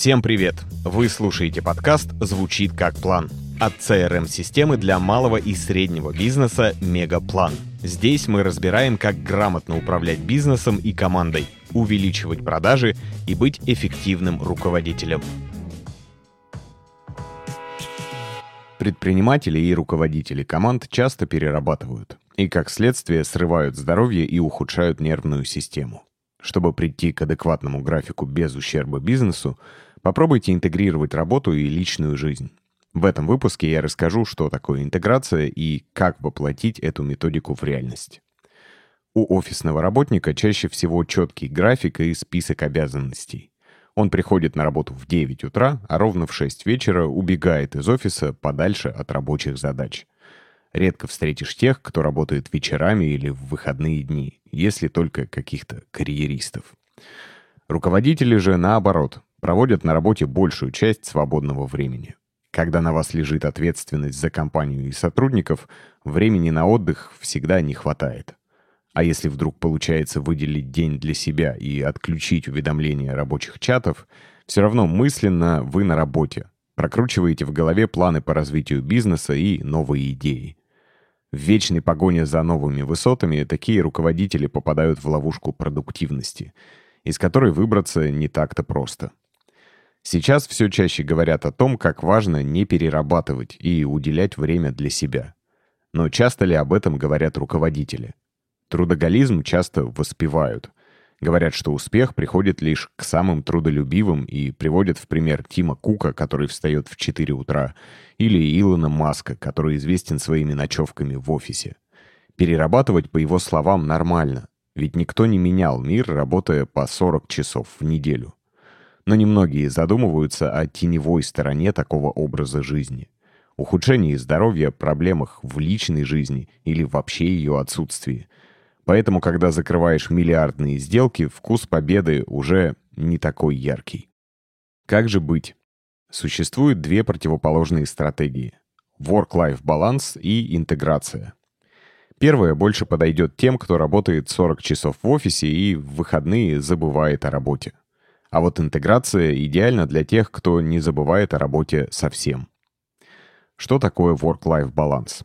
Всем привет! Вы слушаете подкаст «Звучит как план» от CRM-системы для малого и среднего бизнеса «Мегаплан». Здесь мы разбираем, как грамотно управлять бизнесом и командой, увеличивать продажи и быть эффективным руководителем. Предприниматели и руководители команд часто перерабатывают и, как следствие, срывают здоровье и ухудшают нервную систему. Чтобы прийти к адекватному графику без ущерба бизнесу, попробуйте интегрировать работу и личную жизнь. В этом выпуске я расскажу, что такое интеграция и как воплотить эту методику в реальность. У офисного работника чаще всего четкий график и список обязанностей. Он приходит на работу в 9 утра, а ровно в 6 вечера убегает из офиса подальше от рабочих задач. Редко встретишь тех, кто работает вечерами или в выходные дни, если только каких-то карьеристов. Руководители же, наоборот, проводят на работе большую часть свободного времени. Когда на вас лежит ответственность за компанию и сотрудников, времени на отдых всегда не хватает. А если вдруг получается выделить день для себя и отключить уведомления рабочих чатов, все равно мысленно вы на работе. Прокручиваете в голове планы по развитию бизнеса и новые идеи. В вечной погоне за новыми высотами такие руководители попадают в ловушку продуктивности, из которой выбраться не так-то просто. Сейчас все чаще говорят о том, как важно не перерабатывать и уделять время для себя. Но часто ли об этом говорят руководители? Трудоголизм часто воспевают. Говорят, что успех приходит лишь к самым трудолюбивым и приводят в пример Тима Кука, который встает в 4 утра, или Илона Маска, который известен своими ночевками в офисе. Перерабатывать, по его словам, нормально, ведь никто не менял мир, работая по 40 часов в неделю. Но немногие задумываются о теневой стороне такого образа жизни. Ухудшении здоровья, проблемах в личной жизни или вообще ее отсутствии – Поэтому, когда закрываешь миллиардные сделки, вкус победы уже не такой яркий. Как же быть? Существуют две противоположные стратегии. Work-life баланс и интеграция. Первая больше подойдет тем, кто работает 40 часов в офисе и в выходные забывает о работе. А вот интеграция идеальна для тех, кто не забывает о работе совсем. Что такое work-life баланс?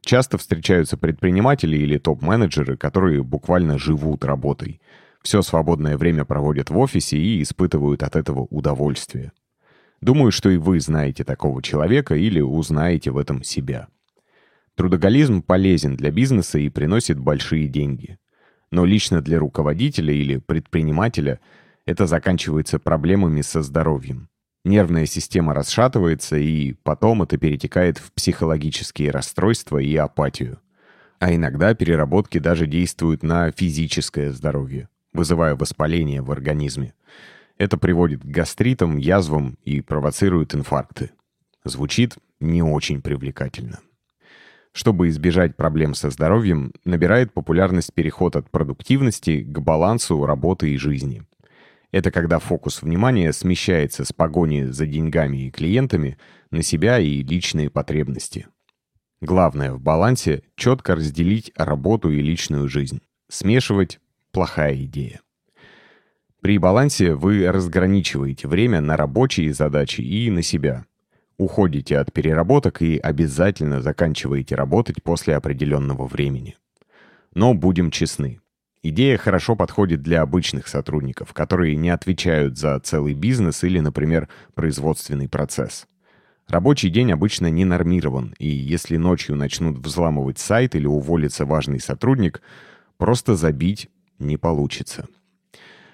Часто встречаются предприниматели или топ-менеджеры, которые буквально живут работой. Все свободное время проводят в офисе и испытывают от этого удовольствие. Думаю, что и вы знаете такого человека или узнаете в этом себя. Трудоголизм полезен для бизнеса и приносит большие деньги. Но лично для руководителя или предпринимателя это заканчивается проблемами со здоровьем. Нервная система расшатывается, и потом это перетекает в психологические расстройства и апатию. А иногда переработки даже действуют на физическое здоровье, вызывая воспаление в организме. Это приводит к гастритам, язвам и провоцирует инфаркты. Звучит не очень привлекательно. Чтобы избежать проблем со здоровьем, набирает популярность переход от продуктивности к балансу работы и жизни – это когда фокус внимания смещается с погони за деньгами и клиентами на себя и личные потребности. Главное в балансе — четко разделить работу и личную жизнь. Смешивать — плохая идея. При балансе вы разграничиваете время на рабочие задачи и на себя. Уходите от переработок и обязательно заканчиваете работать после определенного времени. Но будем честны. Идея хорошо подходит для обычных сотрудников, которые не отвечают за целый бизнес или, например, производственный процесс. Рабочий день обычно не нормирован, и если ночью начнут взламывать сайт или уволится важный сотрудник, просто забить не получится.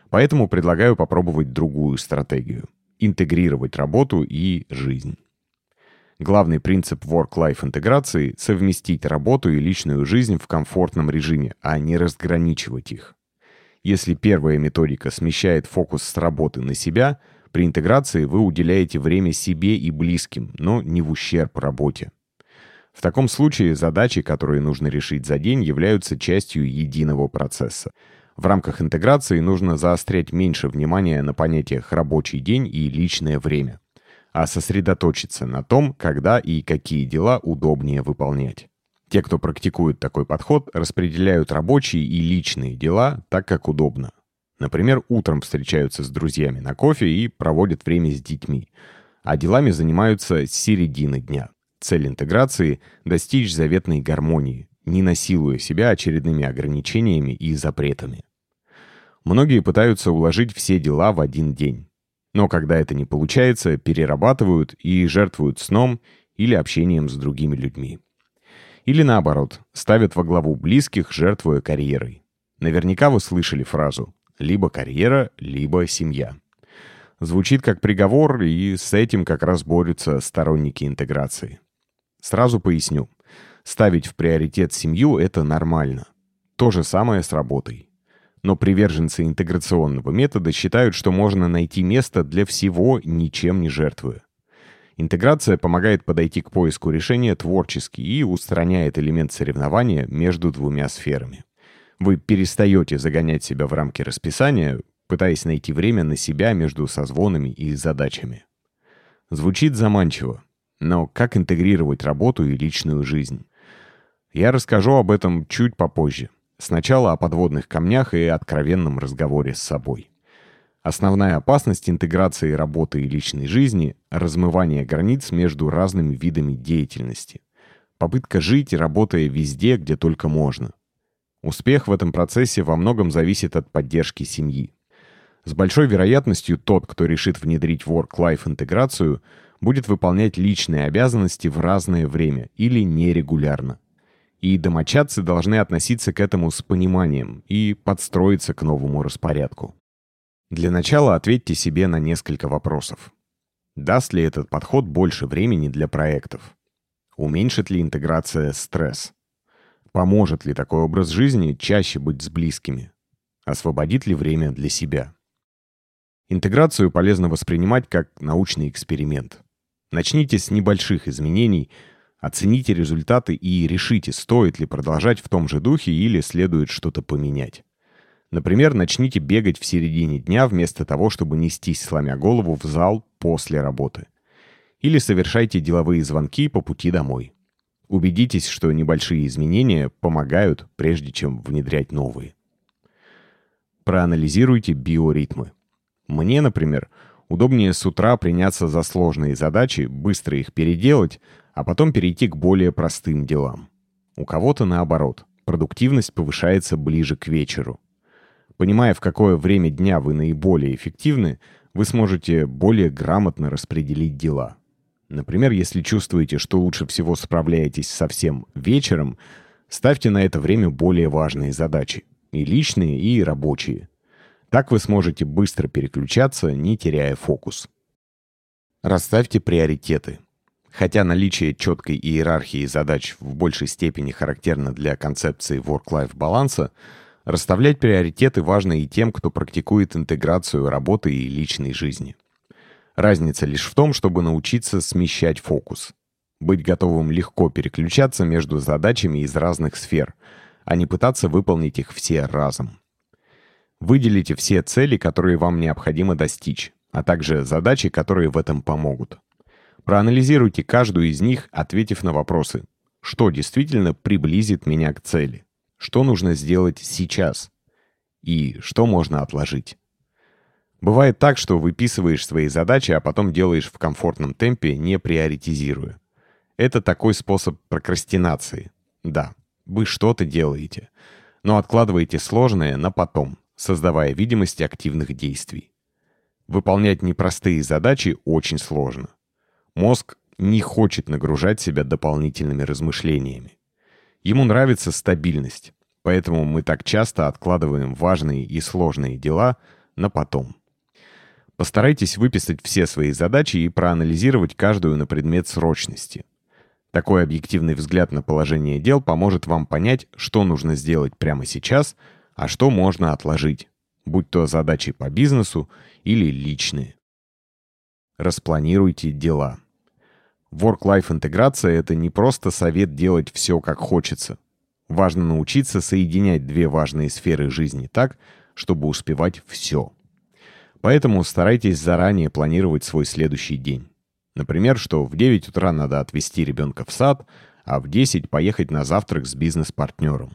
Поэтому предлагаю попробовать другую стратегию — интегрировать работу и жизнь. Главный принцип work-life интеграции — совместить работу и личную жизнь в комфортном режиме, а не разграничивать их. Если первая методика смещает фокус с работы на себя, при интеграции вы уделяете время себе и близким, но не в ущерб работе. В таком случае задачи, которые нужно решить за день, являются частью единого процесса. В рамках интеграции нужно заострять меньше внимания на понятиях «рабочий день» и «личное время» а сосредоточиться на том, когда и какие дела удобнее выполнять. Те, кто практикует такой подход, распределяют рабочие и личные дела так, как удобно. Например, утром встречаются с друзьями на кофе и проводят время с детьми, а делами занимаются с середины дня. Цель интеграции – достичь заветной гармонии, не насилуя себя очередными ограничениями и запретами. Многие пытаются уложить все дела в один день. Но когда это не получается, перерабатывают и жертвуют сном или общением с другими людьми. Или наоборот, ставят во главу близких, жертвуя карьерой. Наверняка вы слышали фразу либо карьера, либо семья. Звучит как приговор, и с этим как раз борются сторонники интеграции. Сразу поясню. Ставить в приоритет семью – это нормально. То же самое с работой. Но приверженцы интеграционного метода считают, что можно найти место для всего, ничем не жертвуя. Интеграция помогает подойти к поиску решения творчески и устраняет элемент соревнования между двумя сферами. Вы перестаете загонять себя в рамки расписания, пытаясь найти время на себя между созвонами и задачами. Звучит заманчиво, но как интегрировать работу и личную жизнь? Я расскажу об этом чуть попозже. Сначала о подводных камнях и откровенном разговоре с собой. Основная опасность интеграции работы и личной жизни – размывание границ между разными видами деятельности. Попытка жить, работая везде, где только можно. Успех в этом процессе во многом зависит от поддержки семьи. С большой вероятностью тот, кто решит внедрить work-life интеграцию, будет выполнять личные обязанности в разное время или нерегулярно. И домочадцы должны относиться к этому с пониманием и подстроиться к новому распорядку. Для начала ответьте себе на несколько вопросов. Даст ли этот подход больше времени для проектов? Уменьшит ли интеграция стресс? Поможет ли такой образ жизни чаще быть с близкими? Освободит ли время для себя? Интеграцию полезно воспринимать как научный эксперимент. Начните с небольших изменений, оцените результаты и решите, стоит ли продолжать в том же духе или следует что-то поменять. Например, начните бегать в середине дня вместо того, чтобы нестись, сломя голову, в зал после работы. Или совершайте деловые звонки по пути домой. Убедитесь, что небольшие изменения помогают, прежде чем внедрять новые. Проанализируйте биоритмы. Мне, например, удобнее с утра приняться за сложные задачи, быстро их переделать, а потом перейти к более простым делам. У кого-то наоборот, продуктивность повышается ближе к вечеру. Понимая, в какое время дня вы наиболее эффективны, вы сможете более грамотно распределить дела. Например, если чувствуете, что лучше всего справляетесь совсем вечером, ставьте на это время более важные задачи. И личные, и рабочие. Так вы сможете быстро переключаться, не теряя фокус. Расставьте приоритеты. Хотя наличие четкой иерархии задач в большей степени характерно для концепции work-life баланса, расставлять приоритеты важно и тем, кто практикует интеграцию работы и личной жизни. Разница лишь в том, чтобы научиться смещать фокус. Быть готовым легко переключаться между задачами из разных сфер, а не пытаться выполнить их все разом. Выделите все цели, которые вам необходимо достичь, а также задачи, которые в этом помогут. Проанализируйте каждую из них, ответив на вопросы. Что действительно приблизит меня к цели? Что нужно сделать сейчас? И что можно отложить? Бывает так, что выписываешь свои задачи, а потом делаешь в комфортном темпе, не приоритизируя. Это такой способ прокрастинации. Да, вы что-то делаете, но откладываете сложное на потом, создавая видимость активных действий. Выполнять непростые задачи очень сложно. Мозг не хочет нагружать себя дополнительными размышлениями. Ему нравится стабильность, поэтому мы так часто откладываем важные и сложные дела на потом. Постарайтесь выписать все свои задачи и проанализировать каждую на предмет срочности. Такой объективный взгляд на положение дел поможет вам понять, что нужно сделать прямо сейчас, а что можно отложить, будь то задачи по бизнесу или личные. Распланируйте дела. Work-life интеграция — это не просто совет делать все, как хочется. Важно научиться соединять две важные сферы жизни так, чтобы успевать все. Поэтому старайтесь заранее планировать свой следующий день. Например, что в 9 утра надо отвезти ребенка в сад, а в 10 поехать на завтрак с бизнес-партнером.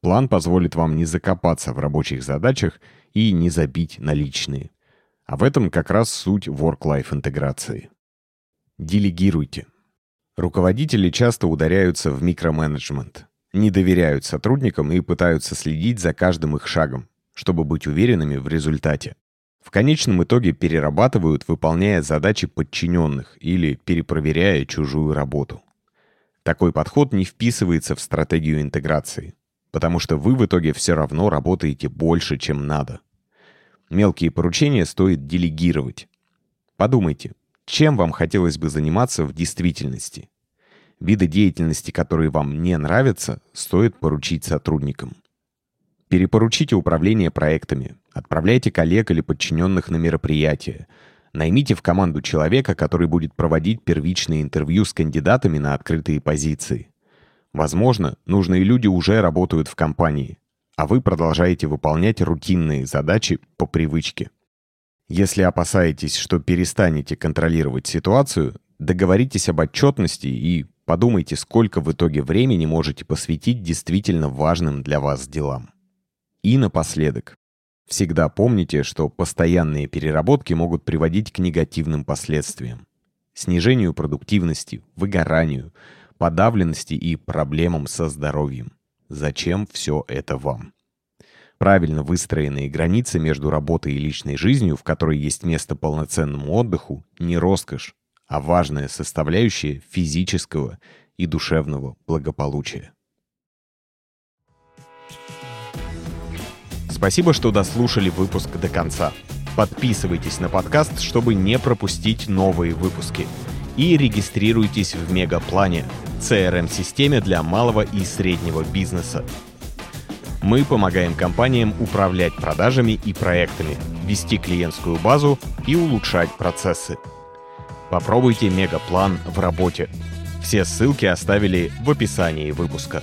План позволит вам не закопаться в рабочих задачах и не забить на личные. А в этом как раз суть work-life интеграции. Делегируйте. Руководители часто ударяются в микроменеджмент, не доверяют сотрудникам и пытаются следить за каждым их шагом, чтобы быть уверенными в результате. В конечном итоге перерабатывают, выполняя задачи подчиненных или перепроверяя чужую работу. Такой подход не вписывается в стратегию интеграции, потому что вы в итоге все равно работаете больше, чем надо. Мелкие поручения стоит делегировать. Подумайте, чем вам хотелось бы заниматься в действительности? Виды деятельности, которые вам не нравятся, стоит поручить сотрудникам. Перепоручите управление проектами, отправляйте коллег или подчиненных на мероприятия, наймите в команду человека, который будет проводить первичные интервью с кандидатами на открытые позиции. Возможно, нужные люди уже работают в компании, а вы продолжаете выполнять рутинные задачи по привычке. Если опасаетесь, что перестанете контролировать ситуацию, договоритесь об отчетности и подумайте, сколько в итоге времени можете посвятить действительно важным для вас делам. И напоследок. Всегда помните, что постоянные переработки могут приводить к негативным последствиям. Снижению продуктивности, выгоранию, подавленности и проблемам со здоровьем. Зачем все это вам? Правильно выстроенные границы между работой и личной жизнью, в которой есть место полноценному отдыху, не роскошь, а важная составляющая физического и душевного благополучия. Спасибо, что дослушали выпуск до конца. Подписывайтесь на подкаст, чтобы не пропустить новые выпуски. И регистрируйтесь в Мегаплане, CRM-системе для малого и среднего бизнеса. Мы помогаем компаниям управлять продажами и проектами, вести клиентскую базу и улучшать процессы. Попробуйте Мегаплан в работе. Все ссылки оставили в описании выпуска.